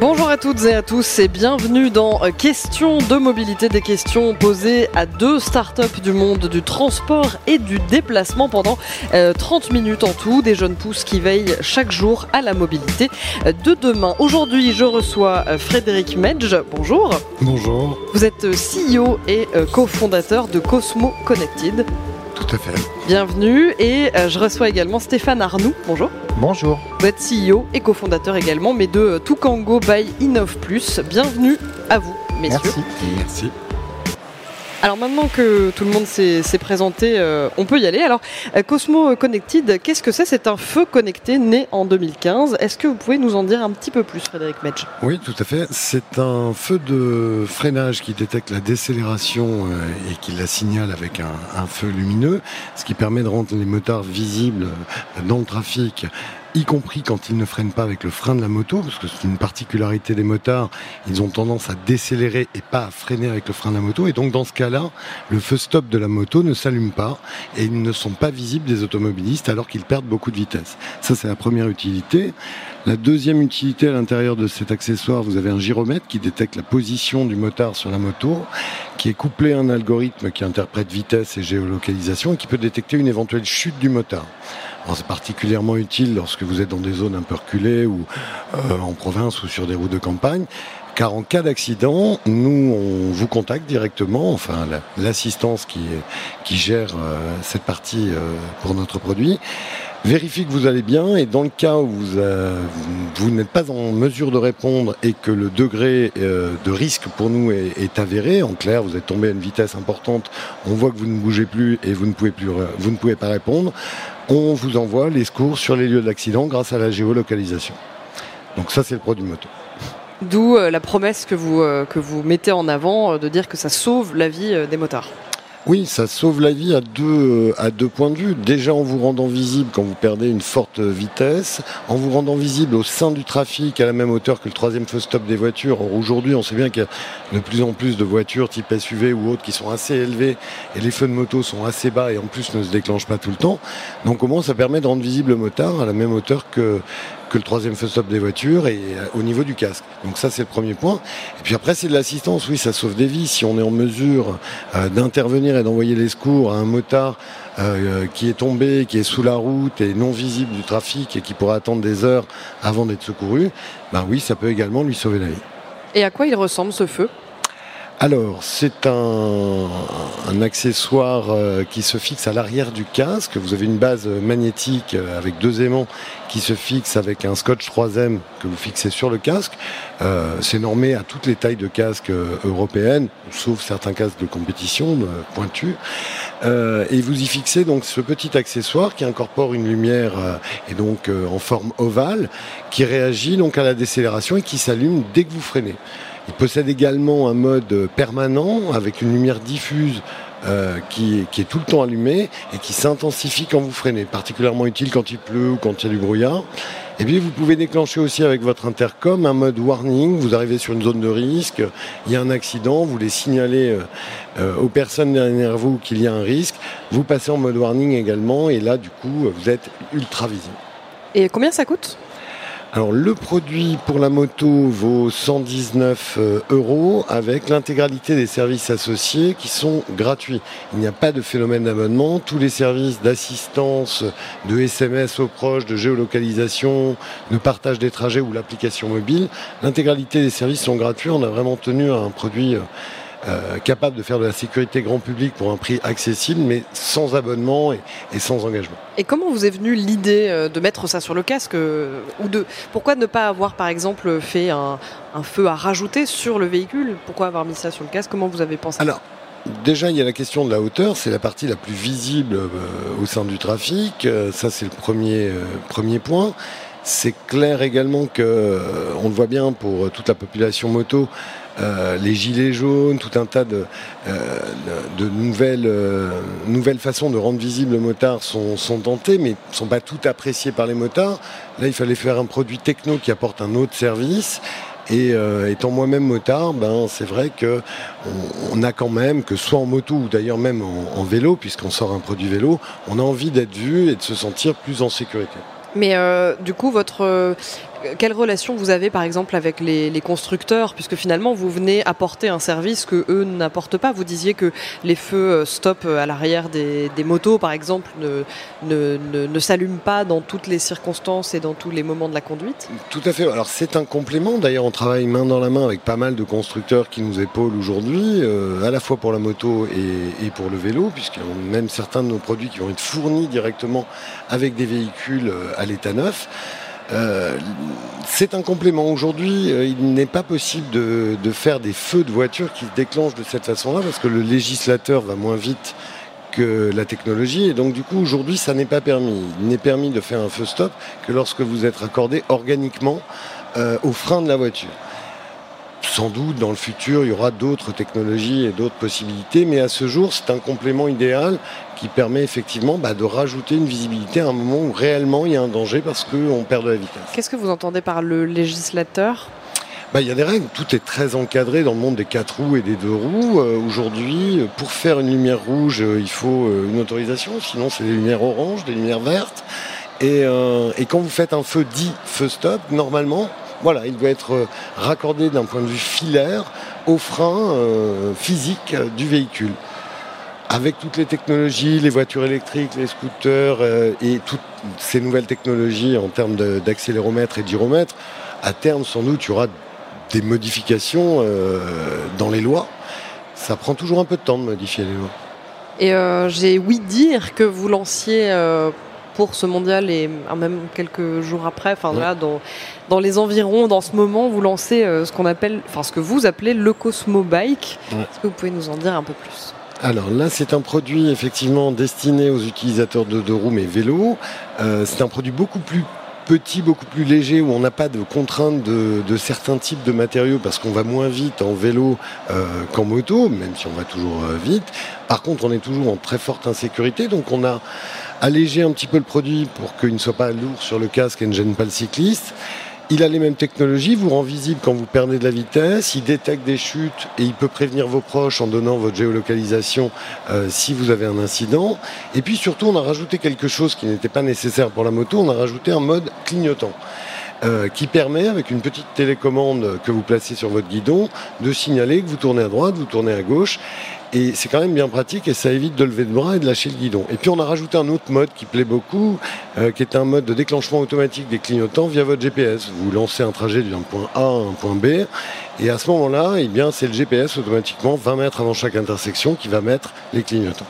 Bonjour à toutes et à tous et bienvenue dans euh, Questions de mobilité, des questions posées à deux startups du monde du transport et du déplacement pendant 30 euh, minutes en tout, des jeunes pousses qui veillent chaque jour à la mobilité euh, de demain. Aujourd'hui, je reçois Frédéric Medge. Bonjour. Bonjour. Vous êtes CEO et cofondateur de Cosmo Connected. Tout à fait. Bienvenue et je reçois également Stéphane Arnoux. Bonjour. Bonjour. Vous êtes CEO et cofondateur également, mais de Toukango by Innov Plus. Bienvenue à vous, messieurs. Merci. Merci. Alors maintenant que tout le monde s'est présenté, euh, on peut y aller. Alors euh, Cosmo Connected, qu'est-ce que c'est? C'est un feu connecté né en 2015. Est-ce que vous pouvez nous en dire un petit peu plus, Frédéric Metsch Oui, tout à fait. C'est un feu de freinage qui détecte la décélération euh, et qui la signale avec un, feu lumineux, ce qui permet de rendre les motards visibles dans le trafic y compris quand ils ne freinent pas avec le frein de la moto, parce que c'est une particularité des motards, ils ont tendance à décélérer et pas à freiner avec le frein de la moto, et donc dans ce cas-là, le feu stop de la moto ne s'allume pas, et ils ne sont pas visibles des automobilistes alors qu'ils perdent beaucoup de vitesse. Ça, c'est la première utilité. La deuxième utilité à l'intérieur de cet accessoire, vous avez un gyromètre qui détecte la position du motard sur la moto, qui est couplé à un algorithme qui interprète vitesse et géolocalisation et qui peut détecter une éventuelle chute du motard. C'est particulièrement utile lorsque vous êtes dans des zones un peu reculées ou euh, en province ou sur des routes de campagne. Car en cas d'accident, nous, on vous contacte directement, enfin l'assistance qui, qui gère euh, cette partie euh, pour notre produit, vérifie que vous allez bien et dans le cas où vous, vous n'êtes pas en mesure de répondre et que le degré de risque pour nous est, est, avéré, en clair, vous êtes tombé à une vitesse importante, on voit que vous ne bougez plus et vous ne pouvez plus, vous ne pouvez pas répondre, on vous envoie les secours sur les lieux de l'accident grâce à la géolocalisation. Donc ça, c'est le produit moto. D'où euh, la promesse que vous, euh, que vous mettez en avant euh, de dire que ça sauve la vie des motards. Oui, ça sauve la vie à deux, à deux points de vue. Déjà en vous rendant visible quand vous perdez une forte vitesse, en vous rendant visible au sein du trafic à la même hauteur que le troisième feu stop des voitures. Aujourd'hui, on sait bien qu'il y a de plus en plus de voitures type SUV ou autres qui sont assez élevées et les feux de moto sont assez bas et en plus ne se déclenchent pas tout le temps. Donc au moins, ça permet de rendre visible le motard à la même hauteur que, que le troisième feu stop des voitures et euh, au niveau du casque. Donc ça c'est le premier point. Et puis après c'est de l'assistance, oui ça sauve des vies. Si on est en mesure euh, d'intervenir et d'envoyer les secours à un motard euh, qui est tombé, qui est sous la route et non visible du trafic et qui pourra attendre des heures avant d'être secouru, ben oui ça peut également lui sauver la vie. Et à quoi il ressemble ce feu? Alors, c'est un, accessoire euh, qui se fixe à l'arrière du casque. Vous avez une base magnétique euh, avec deux aimants qui se fixe avec un scotch 3M que vous fixez sur le casque. Euh, c'est normé à toutes les tailles de casques européennes, sauf certains casques de compétition pointus. et vous y fixez donc ce petit accessoire qui incorpore une lumière et donc en forme ovale qui réagit donc à la décélération et qui s'allume dès que vous freinez. Il possède également un mode permanent avec une lumière diffuse euh, qui, est tout le temps allumée et qui s'intensifie quand vous freinez, particulièrement utile quand il pleut ou quand il y a du brouillard. Et puis vous pouvez déclencher aussi avec votre intercom un mode warning. Vous arrivez sur une zone de risque, il y a un accident, vous voulez signaler euh, euh, aux personnes derrière vous qu'il y a un risque. Vous passez en mode warning également et là du coup vous êtes ultra visible. Et combien ça coûte? Alors le produit pour la moto vaut 119 euh, euros avec l'intégralité des services associés qui sont gratuits. Il n'y a pas de phénomène d'abonnement. Tous les services d'assistance, de SMS aux proches, de géolocalisation, de partage des trajets ou l'application mobile, l'intégralité des services sont gratuits. On a vraiment tenu à un produit euh, capable de faire de la sécurité grand public pour un prix accessible, mais sans abonnement et, sans engagement. Et comment vous est venue l'idée euh, de mettre ça sur le casque euh, ou de pourquoi ne pas avoir par exemple fait un, feu à rajouter sur le véhicule? Pourquoi avoir mis ça sur le casque? Comment vous avez pensé? Alors, Déjà, il y a la question de la hauteur, c'est la partie la plus visible au sein du trafic. ça, c'est le premier, premier point. C'est clair également que, on le voit bien pour toute la population moto, euh, les gilets jaunes, tout un tas de, euh, nouvelles, euh, nouvelles façons de rendre visible le motard sont, sont tentées, mais ne sont pas toutes appréciées par les motards. Là, il fallait faire un produit techno qui apporte un autre service Et étant moi-même motard, ben, c'est vrai que on, a quand même, que soit en moto ou d'ailleurs même en, vélo, puisqu'on sort un produit vélo, on a envie d'être vu et de se sentir plus en sécurité. Mais du coup, votre quelle relation vous avez par exemple avec les, constructeurs? Puisque finalement, vous venez apporter un service que eux n'apportent pas. Vous disiez que les feux euh, stop à l'arrière des, motos, par exemple, ne, s'allument pas dans toutes les circonstances et dans tous les moments de la conduite? Tout à fait. Alors c'est un complément. D'ailleurs, on travaille main dans la main avec pas mal de constructeurs qui nous épaulent aujourd'hui, à la fois pour la moto et, et pour le vélo, puisqu'il y a même certains de nos produits qui vont être fournis directement avec des véhicules à l'état neuf. Euh, c'est un complément. Aujourd'hui, euh, il n'est pas possible de, faire des feux de voiture qui se déclenchent de cette façon-là parce que le législateur va moins vite que la technologie et donc du coup aujourd'hui ça n'est pas permis. Il n'est permis de faire un feu stop que lorsque vous êtes raccordé organiquement euh, au frein de la voiture sans doute dans le futur, il y aura d'autres technologies et d'autres possibilités, mais à ce jour, c'est un complément idéal qui permet effectivement bah, de rajouter une visibilité à un moment où réellement il y a un danger parce qu'on perd de la vitesse. Qu'est-ce que vous entendez par le législateur? Bah, il y a des règles, tout est très encadré dans le monde des quatre roues et des deux roues. Euh, aujourd'hui, pour faire une lumière rouge, euh, il faut euh, une autorisation, sinon c'est des lumières oranges, des lumières vertes. Et, et quand vous faites un feu dit feu stop, normalement, voilà, il doit être euh, raccordé d'un point de vue filaire au frein euh, physique du véhicule. Avec toutes les technologies, les voitures électriques, les scooters euh, et toutes ces nouvelles technologies en termes d'accéléromètre et d'hyromètre, à terme, sans doute, il y aura des modifications dans les lois. Ça prend toujours un peu de temps de modifier les lois. Et j'ai ouï dire que vous lanciez pour ce mondial et même quelques jours après, enfin là, dans, dans les environs, dans ce moment, vous lancez euh, ce qu'on appelle, enfin ce que vous appelez le Cosmo Bike. Est-ce que vous pouvez nous en dire un peu plus? Alors là, c'est un produit effectivement destiné aux utilisateurs de deux roues mais vélo. Euh, c'est un produit beaucoup plus petit, beaucoup plus léger, où on n'a pas de contraintes de, certains types de matériaux parce qu'on va moins vite en vélo euh, qu'en moto, même si on va toujours vite. Par contre, on est toujours en très forte insécurité, donc on a alléger un petit peu le produit pour qu'il ne soit pas lourd sur le casque et ne gêne pas le cycliste. Il a les mêmes technologies, vous rend visible quand vous perdez de la vitesse, il détecte des chutes et il peut prévenir vos proches en donnant votre géolocalisation euh, si vous avez un incident. Et puis surtout, on a rajouté quelque chose qui n'était pas nécessaire pour la moto, on a rajouté un mode clignotant. Euh, qui permet, avec une petite télécommande que vous placez sur votre guidon, de signaler que vous tournez à droite, vous tournez à gauche. Et c'est quand même bien pratique et ça évite de lever le bras et de lâcher le guidon. Et puis on a rajouté un autre mode qui plaît beaucoup, euh, qui est un mode de déclenchement automatique des clignotants via votre GPS. Vous lancez un trajet d'un point A à un point B et à ce moment-là, eh bien, c'est le GPS automatiquement 20 mètres avant chaque intersection qui va mettre les clignotants.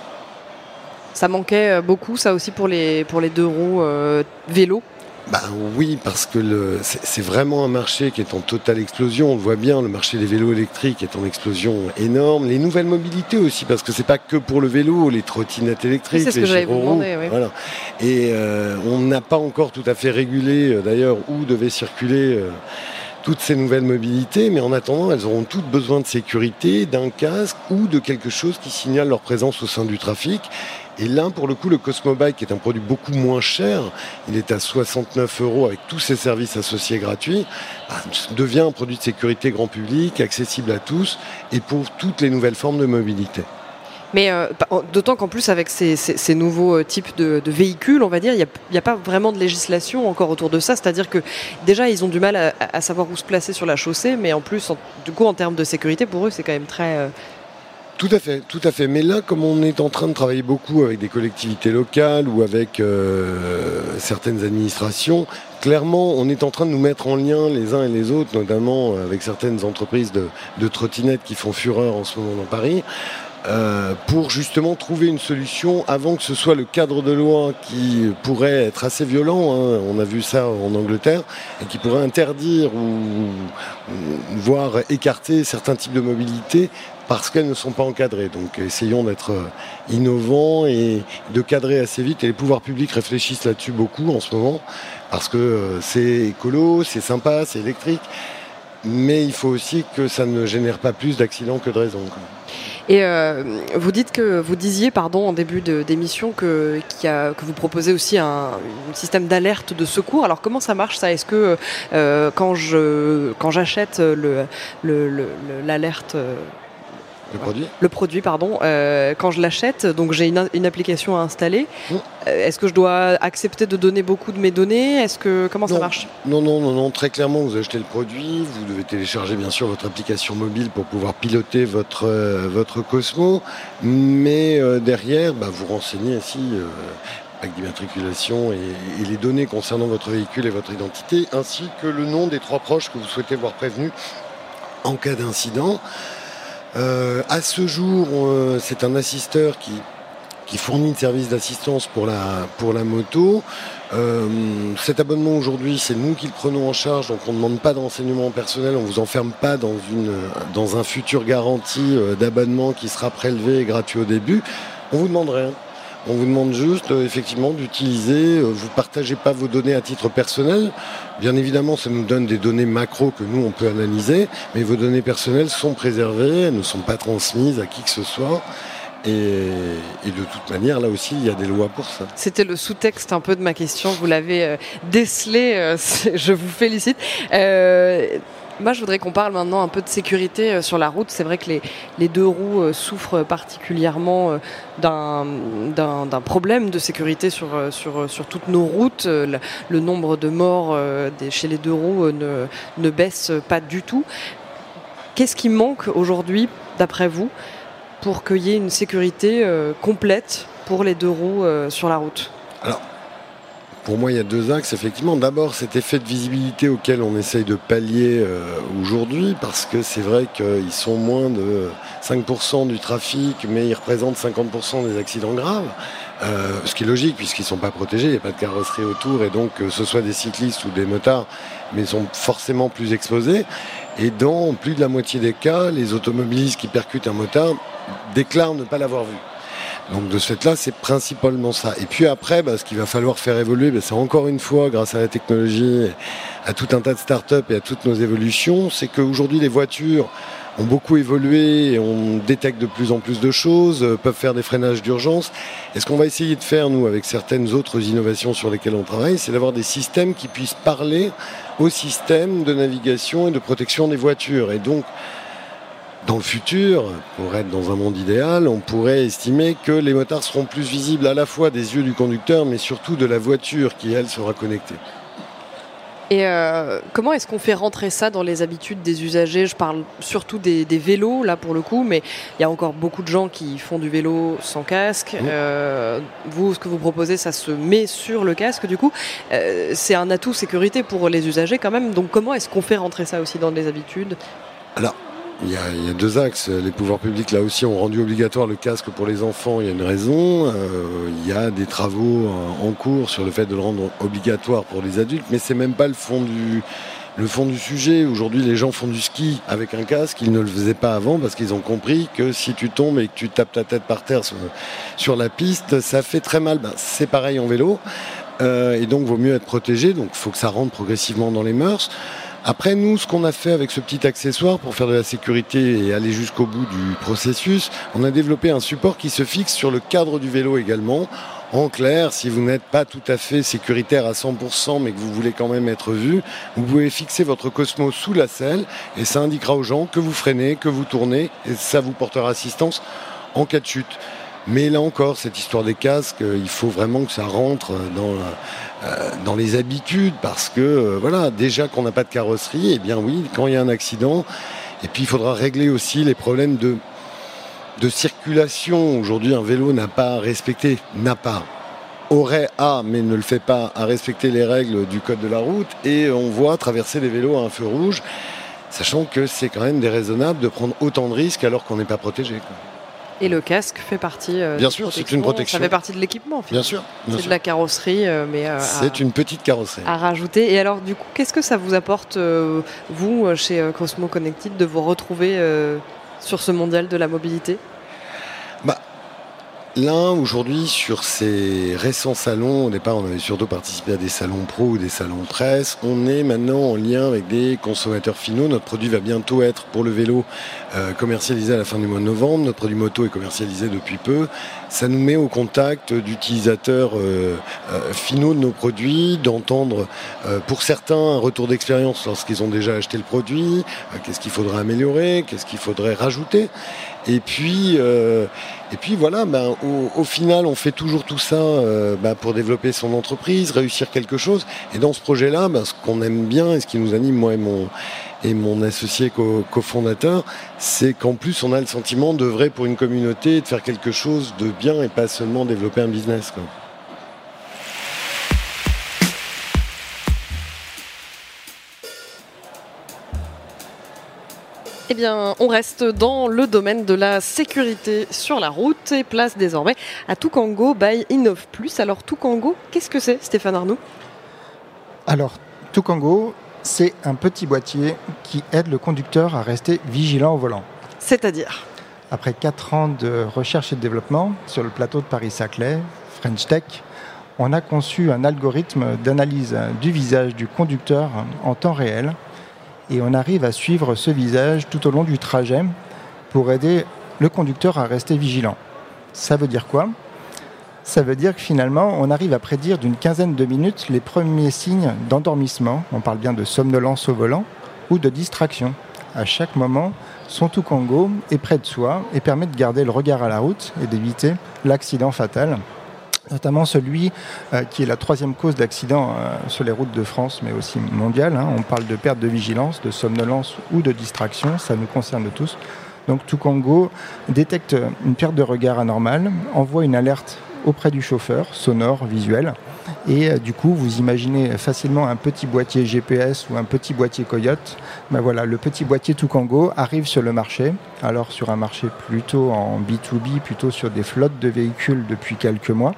Ça manquait euh, beaucoup, ça aussi pour les, pour les deux roues euh, vélo bah oui, parce que c'est vraiment un marché qui est en totale explosion. On le voit bien, le marché des vélos électriques est en explosion énorme. Les nouvelles mobilités aussi, parce que c'est pas que pour le vélo, les trottinettes électriques, les gyroroues. Voilà. Et euh, on n'a pas encore tout à fait régulé, euh, d'ailleurs, où devaient circuler. Euh, toutes ces nouvelles mobilités, mais en attendant, elles auront toutes besoin de sécurité, d'un casque ou de quelque chose qui signale leur présence au sein du trafic. Et là, pour le coup, le Cosmobike qui est un produit beaucoup moins cher, il est à 69 euros avec tous ses services associés gratuits, bah, devient un produit de sécurité grand public, accessible à tous et pour toutes les nouvelles formes de mobilité. Mais euh, d'autant qu'en plus, avec ces, nouveaux euh, types de, véhicules, on va dire, il n'y a, pas vraiment de législation encore autour de ça. C'est-à-dire que déjà, ils ont du mal à, savoir où se placer sur la chaussée, mais en plus, du coup, en termes de sécurité, pour eux, c'est quand même très, euh, tout à fait, tout à fait. Mais là, comme on est en train de travailler beaucoup avec des collectivités locales ou avec euh, certaines administrations, clairement, on est en train de nous mettre en lien les uns et les autres, notamment avec certaines entreprises de, trottinettes qui font fureur en ce moment dans Paris. Euh, pour justement trouver une solution avant que ce soit le cadre de loi qui pourrait être assez violent, hein, on a vu ça en Angleterre, et qui pourrait interdire ou, voire écarter certains types de mobilité parce qu'elles ne sont pas encadrées. Donc essayons d'être innovants et de cadrer assez vite. Et les pouvoirs publics réfléchissent là-dessus beaucoup en ce moment, parce que euh, c'est écolo, c'est sympa, c'est électrique, mais il faut aussi que ça ne génère pas plus d'accidents que de raisons. Et vous dites que vous disiez, pardon, en début d'émission que, vous proposez aussi un, système d'alerte de secours. Alors comment ça marche ça? Est-ce que quand j'achète le l'alerte le produit Le produit, pardon. Euh, quand je l'achète, donc j'ai une, application à installer. Mmh. Euh, est-ce que je dois accepter de donner beaucoup de mes données? Est-ce que comment ça marche? Non, non, non, non. Très clairement, vous achetez le produit, vous devez télécharger bien sûr votre application mobile pour pouvoir piloter votre euh, votre Cosmo, mais derrière, bah, vous renseignez ainsi avec d'immatriculation et, et les données concernant votre véhicule et votre identité, ainsi que le nom des trois proches que vous souhaitez voir prévenus en cas d'incident. Euh, à ce jour, euh, c'est un assisteur qui, qui fournit le service d'assistance pour la, pour la moto. Euh, cet abonnement aujourd'hui, c'est nous qui le prenons en charge, donc on ne demande pas d'enseignement personnel, on ne vous enferme pas dans, une, dans un futur garantie d'abonnement qui sera prélevé et gratuit au début. On vous demande rien. On vous demande juste euh, effectivement d'utiliser, euh, vous partagez pas vos données à titre personnel. Bien évidemment, ça nous donne des données macro que nous on peut analyser, mais vos données personnelles sont préservées, elles ne sont pas transmises à qui que ce soit. Et, de toute manière, là aussi, il y a des lois pour ça. C'était le sous-texte un peu de ma question. Vous l'avez euh, décelé. je vous félicite. Moi, je voudrais qu'on parle maintenant un peu de sécurité euh, sur la route. C'est vrai que les, deux roues euh, souffrent particulièrement euh, d'un problème de sécurité sur, sur, sur toutes nos routes. Le, nombre de morts chez les deux roues ne, ne baisse pas du tout. Qu'est-ce qui manque aujourd'hui, d'après vous, pour qu'il y ait une sécurité complète pour les deux roues sur la route? Alors, pour moi, il y a deux axes, effectivement. D'abord, cet effet de visibilité auquel on essaye de pallier euh, aujourd'hui, parce que c'est vrai qu'ils sont moins de 5% du trafic, mais ils représentent 50% des accidents graves. Euh, ce qui est logique, puisqu'ils ne sont pas protégés, il n'y a pas de carrosserie autour, et donc que ce soit des cyclistes ou des motards, mais ils sont forcément plus exposés. Et dans plus de la moitié des cas, les automobilistes qui percutent un motard déclarent ne pas l'avoir vu. Donc de ce fait-là, c'est principalement ça. Et puis après, bah, ce qu'il va falloir faire évoluer, bah, c'est encore une fois, grâce à la technologie, à tout un tas de startups et à toutes nos évolutions, c'est qu'aujourd'hui les voitures ont beaucoup évolué et on détecte de plus en plus de choses, euh, peuvent faire des freinages d'urgence. Et ce qu'on va essayer de faire, nous, avec certaines autres innovations sur lesquelles on travaille, c'est d'avoir des systèmes qui puissent parler au système de navigation et de protection des voitures. Et donc, dans le futur, pour être dans un monde idéal, on pourrait estimer que les motards seront plus visibles à la fois des yeux du conducteur, mais surtout de la voiture qui, elle, sera connectée. Et euh, comment est-ce qu'on fait rentrer ça dans les habitudes des usagers? Je parle surtout des, vélos, là pour le coup, mais il y a encore beaucoup de gens qui font du vélo sans casque. Mmh. Euh, vous, ce que vous proposez, ça se met sur le casque, du coup. Euh, c'est un atout sécurité pour les usagers quand même. Donc comment est-ce qu'on fait rentrer ça aussi dans les habitudes? Alors, il y, a, deux axes. Les pouvoirs publics, là aussi, ont rendu obligatoire le casque pour les enfants. Il y a une raison. Euh, il y a des travaux en cours sur le fait de le rendre obligatoire pour les adultes, mais c'est même pas le fond du, le fond du sujet. Aujourd'hui, les gens font du ski avec un casque. Ils ne le faisaient pas avant parce qu'ils ont compris que si tu tombes et que tu tapes ta tête par terre sur, la piste, ça fait très mal. Ben, c'est pareil en vélo. Euh, et donc, vaut mieux être protégé. Donc, il faut que ça rentre progressivement dans les mœurs. Après, nous, ce qu'on a fait avec ce petit accessoire pour faire de la sécurité et aller jusqu'au bout du processus, on a développé un support qui se fixe sur le cadre du vélo également. En clair, si vous n'êtes pas tout à fait sécuritaire à 100%, mais que vous voulez quand même être vu, vous pouvez fixer votre Cosmo sous la selle et ça indiquera aux gens que vous freinez, que vous tournez et ça vous portera assistance en cas de chute. Mais là encore, cette histoire des casques, euh, il faut vraiment que ça rentre dans, euh, dans les habitudes parce que, euh, voilà, déjà qu'on n'a pas de carrosserie, eh bien oui, quand il y a un accident, et puis il faudra régler aussi les problèmes de, circulation. Aujourd'hui, un vélo n'a pas à respecter, n'a pas, aurait à, mais ne le fait pas, à respecter les règles du code de la route, et on voit traverser des vélos à un feu rouge, sachant que c'est quand même déraisonnable de prendre autant de risques alors qu'on n'est pas protégé. Et le casque fait partie. Euh, Bien sûr, c'est une protection. Ça fait partie de l'équipement. Bien sûr. C'est de la carrosserie, euh, mais. Euh, c'est une petite carrosserie. À rajouter. Et alors, du coup, qu'est-ce que ça vous apporte, vous, chez Cosmo Connected, de vous retrouver sur ce mondial de la mobilité? Là, aujourd'hui, sur ces récents salons, au départ, on avait surtout participé à des salons pro ou des salons presse. On est maintenant en lien avec des consommateurs finaux. Notre produit va bientôt être pour le vélo euh, commercialisé à la fin du mois de novembre. Notre produit moto est commercialisé depuis peu. Ça nous met au contact d'utilisateurs euh, euh, finaux de nos produits, d'entendre pour certains un retour d'expérience lorsqu'ils ont déjà acheté le produit, qu'est-ce qu'il faudrait améliorer, qu'est-ce qu'il faudrait rajouter? Et puis, euh, et puis voilà, ben, au, final, on fait toujours tout ça euh, ben, pour développer son entreprise, réussir quelque chose. Et dans ce projet-là, ben, ce qu'on aime bien et ce qui nous anime, moi et mon, et mon associé cofondateur, c'est qu'en plus, on a le sentiment d'œuvrer pour une communauté, de faire quelque chose de bien et pas seulement développer un business. Eh bien, on reste dans le domaine de la sécurité sur la route et place désormais à Toukango by Innov Plus. Alors, Toukango, qu'est-ce que c'est, Stéphane Arnoux Alors, Toukango, c'est un petit boîtier qui aide le conducteur à rester vigilant au volant. C'est-à-dire? Après 4 ans de recherche et de développement sur le plateau de Paris-Saclay, French Tech, on a conçu un algorithme d'analyse du visage du conducteur en temps réel et on arrive à suivre ce visage tout au long du trajet pour aider le conducteur à rester vigilant. Ça veut dire quoi? Ça veut dire que finalement, on arrive à prédire d'une quinzaine de minutes les premiers signes d'endormissement, on parle bien de somnolence au volant, ou de distraction. À chaque moment, son tout Congo est près de soi et permet de garder le regard à la route et d'éviter l'accident fatal notamment celui euh, qui est la troisième cause d'accident euh, sur les routes de France, mais aussi mondiale. Hein. On parle de perte de vigilance, de somnolence ou de distraction, ça nous concerne tous. Donc Tukango détecte une perte de regard anormale, envoie une alerte auprès du chauffeur, sonore, visuel, et euh, du coup, vous imaginez facilement un petit boîtier GPS ou un petit boîtier Coyote. Ben voilà, le petit boîtier Tukango arrive sur le marché. Alors sur un marché plutôt en B2B, plutôt sur des flottes de véhicules depuis quelques mois.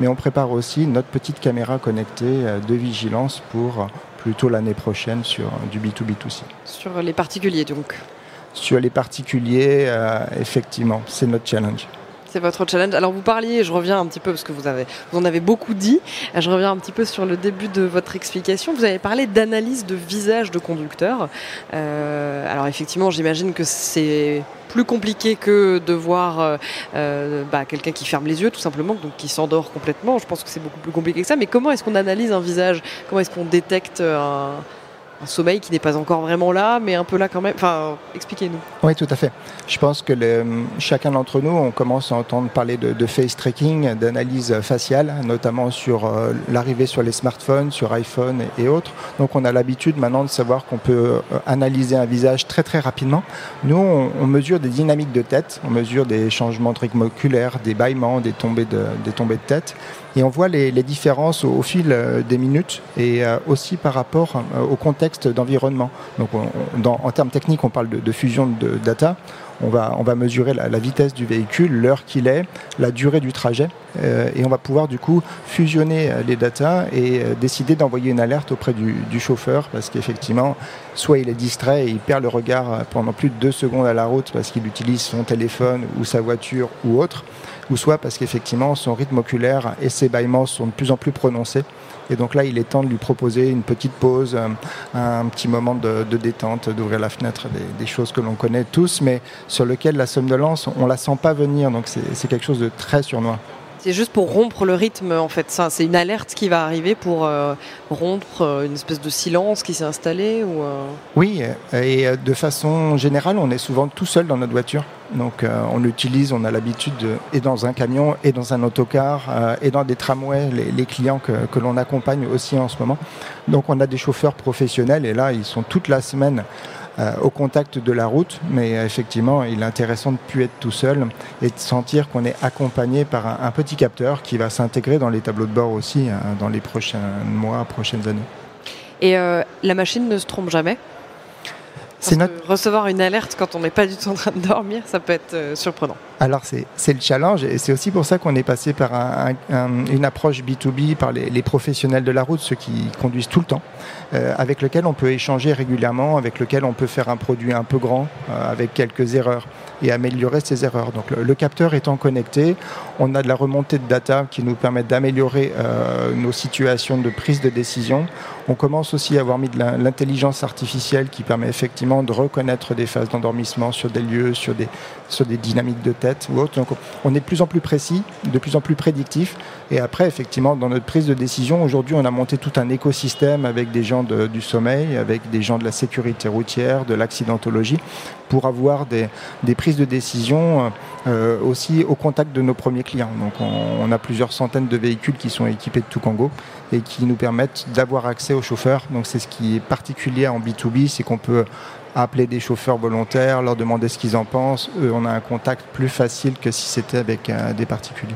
Mais on prépare aussi notre petite caméra connectée euh, de vigilance pour euh, plutôt l'année prochaine sur du B2B2C. Sur les particuliers donc Sur les particuliers, effectivement, c'est notre challenge. Votre challenge. Alors vous parliez, je reviens un petit peu parce que vous, en avez beaucoup dit, je reviens un petit peu sur le début de votre explication. Vous avez parlé d'analyse de visage de conducteur. Euh, alors effectivement, j'imagine que c'est plus compliqué que de voir euh, euh, bah, quelqu'un qui ferme les yeux tout simplement, donc qui s'endort complètement. Je pense que c'est beaucoup plus compliqué que ça. Mais comment est-ce qu'on analyse un visage? Comment est-ce qu'on détecte un un sommeil qui n'est pas encore vraiment là, mais un peu là quand même. Enfin, expliquez-nous. Oui, tout à fait. Je pense que chacun d'entre nous, on commence à entendre parler de, face tracking, d'analyse faciale, notamment sur euh, l'arrivée sur les smartphones, sur iPhone et, autres. Donc, on a l'habitude maintenant de savoir qu'on peut euh, analyser un visage très très rapidement. Nous, on, mesure des dynamiques de tête, on mesure des changements tricmoculaires, des bâillements, des tombées de, des tombées de tête. Et on voit les, différences au, fil euh, des minutes et euh, aussi par rapport euh, au contexte d'environnement. Donc en termes techniques, on parle de, fusion de data. On va, on va mesurer la, vitesse du véhicule, l'heure qu'il est, la durée du trajet, et on va pouvoir du coup fusionner les datas et décider d'envoyer une alerte auprès du, du chauffeur parce qu'effectivement, soit il est distrait et il perd le regard pendant plus de deux secondes à la route parce qu'il utilise son téléphone ou sa voiture ou autre, ou soit parce qu'effectivement son rythme oculaire et ses bâillements sont de plus en plus prononcés. Et donc là, il est temps de lui proposer une petite pause, euh, un, petit moment de, détente, d'ouvrir la fenêtre, des, choses que l'on connaît tous, mais sur lesquelles la somnolence, on la sent pas venir. Donc c'est quelque chose de très surnois. C'est juste pour rompre le rythme, en fait. Ça, c'est une alerte qui va arriver pour euh, rompre euh, une espèce de silence qui s'est installé ou, Oui, et de façon générale, on est souvent tout seul dans notre voiture. Donc euh, on l'utilise, on a l'habitude, et dans un camion, et dans un autocar, euh, et dans des tramways, les, clients que, l'on accompagne aussi en ce moment. Donc on a des chauffeurs professionnels, et là, ils sont toute la semaine euh, au contact de la route, mais effectivement, il est intéressant de ne plus être tout seul et de sentir qu'on est accompagné par un, petit capteur qui va s'intégrer dans les tableaux de bord aussi dans les prochains mois, prochaines années. Et la machine ne se trompe jamais? Recevoir une alerte quand on n'est pas du tout en train de dormir, ça peut être euh, surprenant. Alors c'est le challenge et c'est aussi pour ça qu'on est passé par une approche B2B par les, professionnels de la route, ceux qui conduisent tout le temps, euh, avec lequel on peut échanger régulièrement, avec lequel on peut faire un produit un peu grand, euh, avec quelques erreurs et améliorer ces erreurs. Donc le, capteur étant connecté, on a de la remontée de data qui nous permet d'améliorer euh, nos situations de prise de décision. On commence aussi à avoir mis de l'intelligence artificielle qui permet effectivement de reconnaître des phases d'endormissement sur des lieux, sur des, sur des dynamiques de tête ou autre. Donc on est de plus en plus précis, de plus en plus prédictif. Et après, effectivement, dans notre prise de décision, aujourd'hui, on a monté tout un écosystème avec des gens du sommeil, avec des gens de la sécurité routière, de l'accidentologie, pour avoir des, prises de décision euh, aussi au contact de nos premiers clients. Donc on, a plusieurs centaines de véhicules qui sont équipés de Tucango et qui nous permettent d'avoir accès aux chauffeurs. Donc c'est ce qui est particulier en B2B, c'est qu'on peut appeler des chauffeurs volontaires, leur demander ce qu'ils en pensent. Eux, on a un contact plus facile que si c'était avec euh, des particuliers.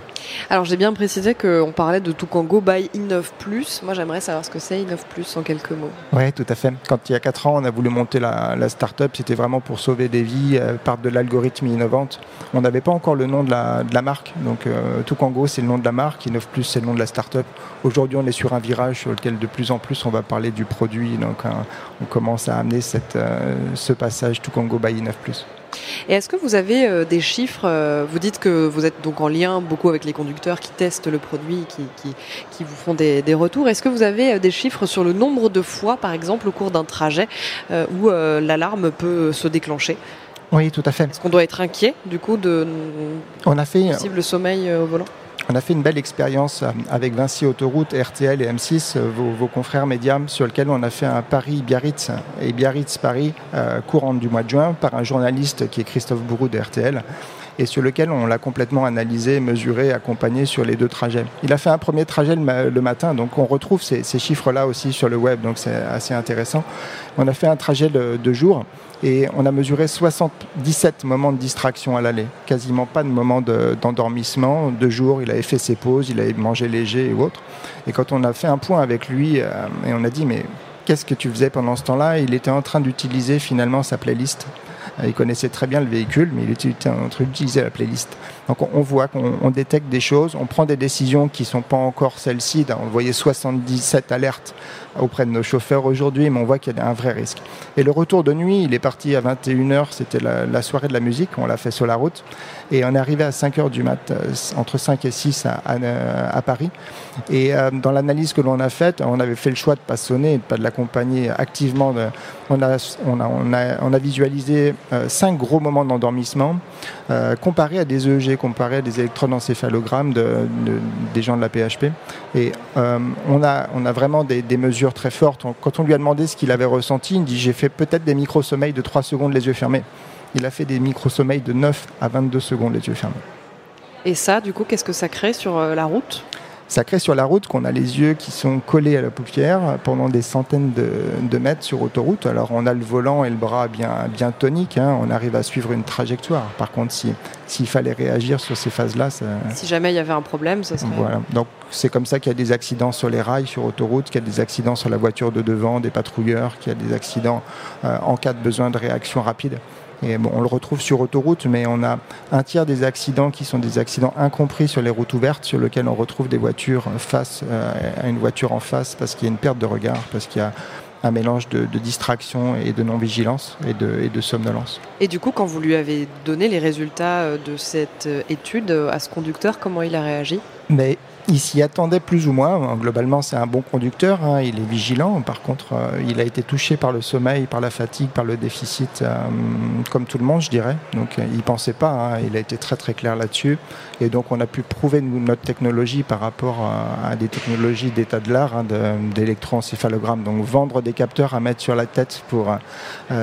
Alors j'ai bien précisé qu'on parlait de Tucango by i9+. Moi j'aimerais savoir ce que c'est i9+, en quelques mots. Oui, tout à fait. Quand il y a 4 ans, on a voulu monter la, la start-up, c'était vraiment pour sauver des vies euh, par de l'algorithme innovante. On n'avait pas encore le nom de la, de la marque. Donc euh, Tucango, c'est le nom de la marque. i9+, c'est le nom de la start-up. Aujourd'hui, on est sur un virage sur lequel de plus en plus on va parler du produit. Donc on commence à amener cette, euh, ce passage Tucango by i9+. Et est-ce que vous avez euh, des chiffres euh, Vous dites que vous êtes donc en lien beaucoup avec les conducteurs qui testent le produit, qui, qui, vous font des, retours. Est-ce que vous avez euh, des chiffres sur le nombre de fois, par exemple, au cours d'un trajet où l'alarme peut se déclencher? Oui, tout à fait. Est-ce qu'on doit être inquiet du coup de on a fait possible sommeil au volant? On a fait une belle expérience euh, avec Vinci Autoroute, RTL et M6, euh, vos, confrères médias, sur lequel on a fait un Paris-Biarritz et Biarritz-Paris euh, courant du mois de juin par un journaliste qui est Christophe Bourou de RTL et sur lequel on l'a complètement analysé, mesuré, accompagné sur les deux trajets. Il a fait un premier trajet le, matin, donc on retrouve ces, chiffres-là aussi sur le web, donc c'est assez intéressant. On a fait un trajet de, jour et on a mesuré 77 moments de distraction à l'aller, quasiment pas de moments d'endormissement. De, jour, il avait fait ses pauses, il avait mangé léger et autres. Et quand on a fait un point avec lui, euh, et on a dit mais qu'est-ce que tu faisais pendant ce temps-là? Il était en train d'utiliser finalement sa playlist euh, il connaissait très bien le véhicule, mais il était en train d'utiliser la playlist. Donc on, voit qu'on détecte des choses, on prend des décisions qui ne sont pas encore celles-ci. On voyait 77 alertes auprès de nos chauffeurs aujourd'hui, mais on voit qu'il y a un vrai risque. Et le retour de nuit, il est parti à 21h, c'était la, soirée de la musique, on l'a fait sur la route, et on est arrivé à 5h du mat, euh, entre 5 et 6 à, Paris. Et euh, dans l'analyse que l'on a faite, on avait fait le choix de ne pas sonner, de ne pas l'accompagner activement. on, a, visualisé 5 euh, gros moments d'endormissement, comparés à des EEG, comparés à des électroencéphalogrammes de, des gens de la PHP. Et on, a, on a vraiment des, mesures très forte. Quand on lui a demandé ce qu'il avait ressenti, il dit j'ai fait peut-être des micro-sommeils de 3 secondes les yeux fermés. Il a fait des micro-sommeils de 9 à 22 secondes les yeux fermés. Et ça, du coup, qu'est-ce que ça crée sur euh, la route? Ça crée sur la route qu'on a les yeux qui sont collés à la paupière pendant des centaines de, mètres sur autoroute. Alors on a le volant et le bras bien, bien tonique, hein. on arrive à suivre une trajectoire. Par contre, si, s'il fallait réagir sur ces phases-là, si jamais il y avait un problème, ça serait. Voilà. Donc c'est comme ça qu'il y a des accidents sur les rails, sur autoroute, qu'il y a des accidents sur la voiture de devant, des patrouilleurs, qu'il y a des accidents euh, en cas de besoin de réaction rapide. Et bon, on le retrouve sur autoroute, mais on a un tiers des accidents qui sont des accidents incompris sur les routes ouvertes, sur lesquels on retrouve des voitures face euh, à une voiture en face parce qu'il y a une perte de regard, parce qu'il y a un mélange de, distraction et de non-vigilance et de, et de, somnolence. Et du coup, quand vous lui avez donné les résultats euh, de cette euh, étude à ce conducteur, comment il a réagi? Mais il s'y attendait plus ou moins. Globalement, c'est un bon conducteur, hein. il est vigilant. Par contre, euh, il a été touché par le sommeil, par la fatigue, par le déficit, euh, comme tout le monde, je dirais. Donc, euh, il ne pensait pas. Hein. il a été très très clair là-dessus. Et donc, on a pu prouver notre technologie par rapport à, des technologies d'état de l'art, hein, d'électroencéphalogramme. Donc, vendre des capteurs à mettre sur la tête pour,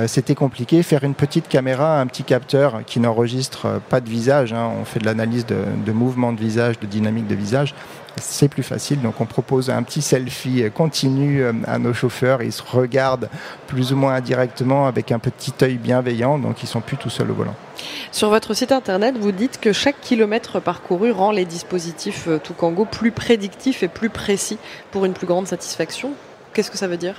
c'était compliqué. Faire une petite caméra, un petit capteur qui n'enregistre pas de visage. on fait de l'analyse de, de mouvement de visage, de dynamique de visage c'est plus facile. Donc on propose un petit selfie continu euh, à nos chauffeurs. Ils se regardent plus ou moins indirectement avec un petit œil bienveillant, donc ils sont plus tout seuls au volant. Sur votre site internet, vous dites que chaque kilomètre parcouru rend les dispositifs euh, Tucango plus prédictifs et plus précis pour une plus grande satisfaction. Qu'est-ce que ça veut dire?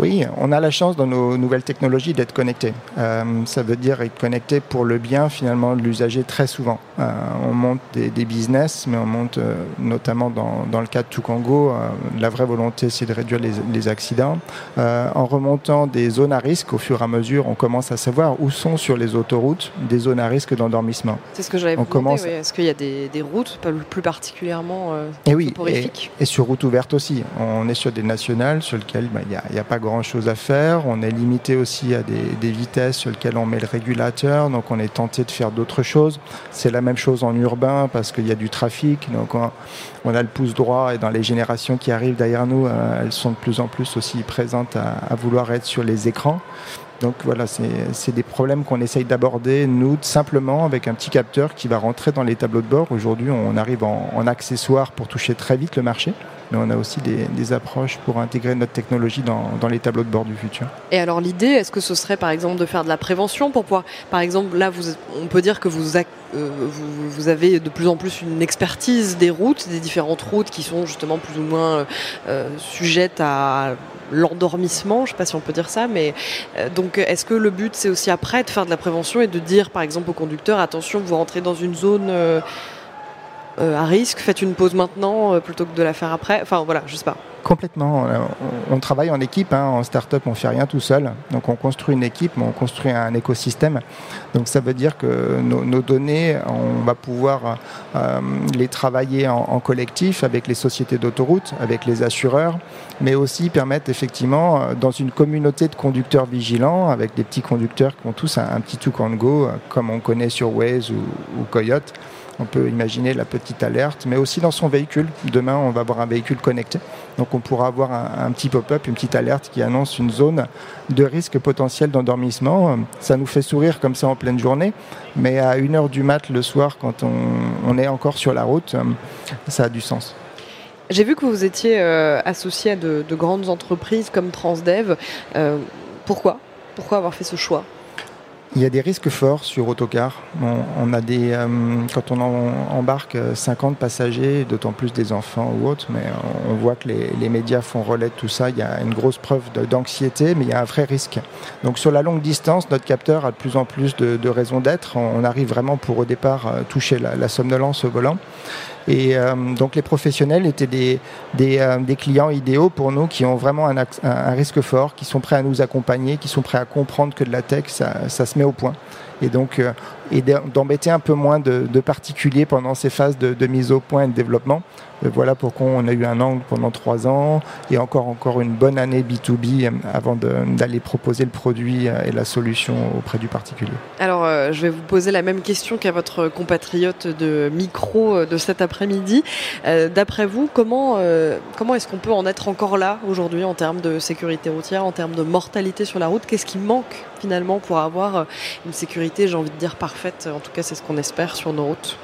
Oui, on a la chance dans nos nouvelles technologies d'être connectés. Euh, ça veut dire être connecté pour le bien finalement de l'usager très souvent. Euh, on monte des, business, mais on monte euh, notamment dans, dans, le cas de Tukango, la vraie volonté c'est de réduire les, les accidents. en remontant des zones à risque, au fur et à mesure, on commence à savoir où sont sur les autoroutes des zones à risque d'endormissement. C'est ce que j'avais commencé. Est-ce qu'il y a des, des, routes plus particulièrement et eh oui, et, sur routes ouvertes aussi. On est sur des nationales sur lesquelles bah, il n'y a, a pas grand chose à faire. On est limité aussi à des, vitesses sur lesquelles on met le régulateur, donc on est tenté de faire d'autres choses. C'est la même chose en urbain parce qu'il y a du trafic, donc on, a le pouce droit et dans les générations qui arrivent derrière nous, euh, elles sont de plus en plus aussi présentes à, vouloir être sur les écrans. Donc voilà, c'est des problèmes qu'on essaye d'aborder, nous, simplement avec un petit capteur qui va rentrer dans les tableaux de bord. Aujourd'hui, on arrive en, en accessoire pour toucher très vite le marché mais on a aussi des, approches pour intégrer notre technologie dans, les tableaux de bord du futur. Et alors l'idée, est-ce que ce serait par exemple de faire de la prévention pour pouvoir, par exemple, là, vous, on peut dire que vous, euh, vous, avez de plus en plus une expertise des routes, des différentes routes qui sont justement plus ou moins euh, euh, sujettes à l'endormissement, je ne sais pas si on peut dire ça, mais donc est-ce que le but c'est aussi après de faire de la prévention et de dire par exemple au conducteur attention vous rentrez dans une zone euh, à risque Faites une pause maintenant euh, plutôt que de la faire après Enfin voilà, je sais pas. Complètement. Euh, on, travaille en équipe. Hein. En start-up, on fait rien tout seul. Donc, on construit une équipe, on construit un écosystème. Donc, ça veut dire que nos, données, on va pouvoir les travailler en, collectif avec les sociétés d'autoroutes, avec les assureurs, mais aussi permettre effectivement, dans une communauté de conducteurs vigilants, avec des petits conducteurs qui ont tous un, petit tout on go, comme on connaît sur Waze ou Coyote, on peut imaginer la petite alerte, mais aussi dans son véhicule. Demain, on va avoir un véhicule connecté. Donc on pourra avoir un, petit pop-up, une petite alerte qui annonce une zone de risque potentiel d'endormissement. Ça nous fait sourire comme ça en pleine journée, mais à 1h du mat le soir, quand on, est encore sur la route, ça a du sens. J'ai vu que vous étiez euh, associé à de, grandes entreprises comme Transdev. Euh, pourquoi? Pourquoi avoir fait ce choix? Il y a des risques forts sur autocar. On, a des, euh, quand on embarque 50 passagers, d'autant plus des enfants ou autres, mais on voit que les, médias font relais de tout ça. Il y a une grosse preuve d'anxiété, mais il y a un vrai risque. Donc sur la longue distance, notre capteur a de plus en plus de, raisons d'être. On arrive vraiment pour au départ euh, toucher la, la somnolence au volant. Et euh, donc les professionnels étaient des, des, des, clients idéaux pour nous qui ont vraiment un, risque fort, qui sont prêts à nous accompagner, qui sont prêts à comprendre que de la tech, ça, ça se met au point. Et donc, euh, et d'embêter un peu moins de, particuliers pendant ces phases de, mise au point et de développement. Euh, voilà pourquoi on a eu un angle pendant trois ans et encore, encore une bonne année B2B euh, avant d'aller proposer le produit et la solution auprès du particulier. Alors, je vais vous poser la même question qu'à votre compatriote de micro de cet après-midi. D'après vous, comment, comment est-ce qu'on peut en être encore là aujourd'hui en termes de sécurité routière, en termes de mortalité sur la route? Qu'est-ce qui manque finalement pour avoir une sécurité, j'ai envie de dire, parfaite En tout cas, c'est ce qu'on espère sur nos routes.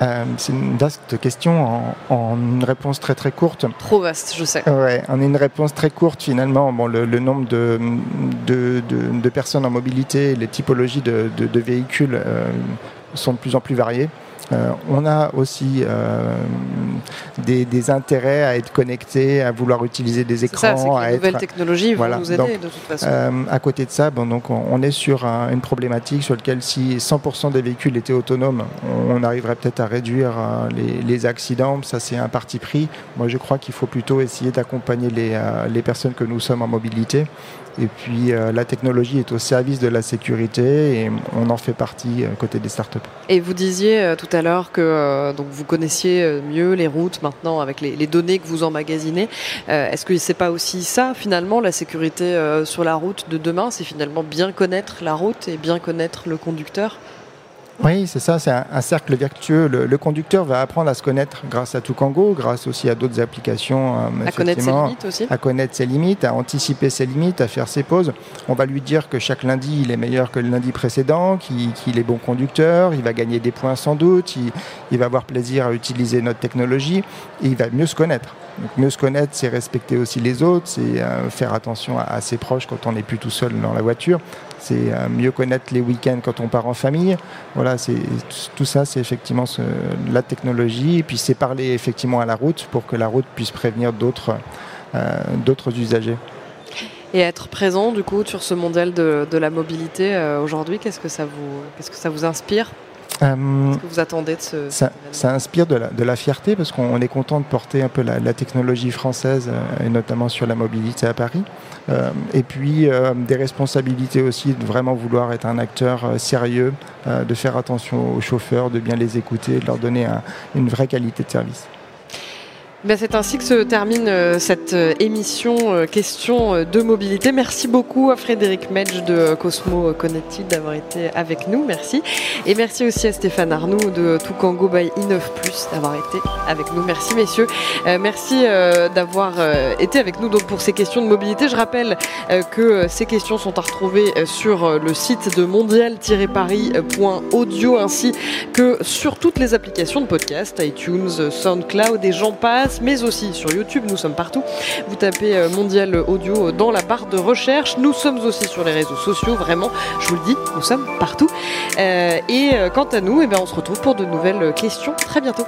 Euh, c'est une vaste question en, une réponse très très courte. Trop vaste, je sais. Ouais, en une réponse très courte finalement. Bon, le, nombre de, de, personnes en mobilité, les typologies de, véhicules euh, sont de plus en plus variées. Euh, on a aussi euh, des, intérêts à être connectés, à vouloir utiliser des écrans. Ça, que les nouvelles technologies vont nous aider de toute façon. Euh, à côté de ça, bon, donc on, est sur une problématique sur laquelle si 100% des véhicules étaient autonomes, on, arriverait peut-être à réduire les, les, accidents. Ça, c'est un parti pris. Moi, je crois qu'il faut plutôt essayer d'accompagner les, les personnes que nous sommes en mobilité et puis euh, la technologie est au service de la sécurité et on en fait partie euh, côté des startups. Et vous disiez euh, tout à l'heure que donc vous connaissiez mieux les routes maintenant avec les, données que vous emmagasinez. Est-ce que c'est pas aussi ça finalement la sécurité sur la route de demain? C'est finalement bien connaître la route et bien connaître le conducteur? Oui, c'est ça, c'est un, cercle vertueux. Le, conducteur va apprendre à se connaître grâce à Tukango, grâce aussi à d'autres applications. Euh, à connaître ses limites aussi. À connaître ses limites, à anticiper ses limites, à faire ses pauses. On va lui dire que chaque lundi, il est meilleur que le lundi précédent, qu'il est bon conducteur, il va gagner des points sans doute, il, va avoir plaisir à utiliser notre technologie et il va mieux se connaître. Donc, mieux se connaître, c'est respecter aussi les autres, c'est euh, faire attention à, ses proches quand on n'est plus tout seul dans la voiture c'est euh, mieux connaître les week-ends quand on part en famille. Voilà, c'est tout ça, c'est effectivement la technologie. Et puis c'est parler effectivement à la route pour que la route puisse prévenir d'autres euh, usagers. Et être présent du coup sur ce mondial de, la mobilité aujourd'hui, qu'est-ce que ça vous, qu'est-ce que ça vous inspire? Euh, Qu'est-ce que vous attendez de ce ça, ça inspire de la, de la, fierté parce qu'on est content de porter un peu la, la technologie française euh, et notamment sur la mobilité à Paris. Euh, et puis euh, des responsabilités aussi de vraiment vouloir être un acteur euh, sérieux, de faire attention aux chauffeurs, de bien les écouter, de leur donner un, une vraie qualité de service. Ben, c'est ainsi que se termine euh, cette euh, émission euh, question de mobilité. Merci beaucoup à Frédéric Medge de Cosmo Connected d'avoir été avec nous. Merci. Et merci aussi à Stéphane Arnoux de Toukango by i9 d'avoir été avec nous. Merci messieurs. merci d'avoir été avec nous donc pour ces questions de mobilité. Je rappelle que ces questions sont à retrouver sur le site de mondial-paris.audio ainsi que sur toutes les applications de podcast, iTunes, SoundCloud et j'en passe mais aussi sur YouTube. Nous sommes partout. Vous tapez euh, Mondial Audio dans la barre de recherche. Nous sommes aussi sur les réseaux sociaux. Vraiment, je vous le dis, nous sommes partout. Euh, et euh, quant à nous, eh bien, on se retrouve pour de nouvelles questions très bientôt.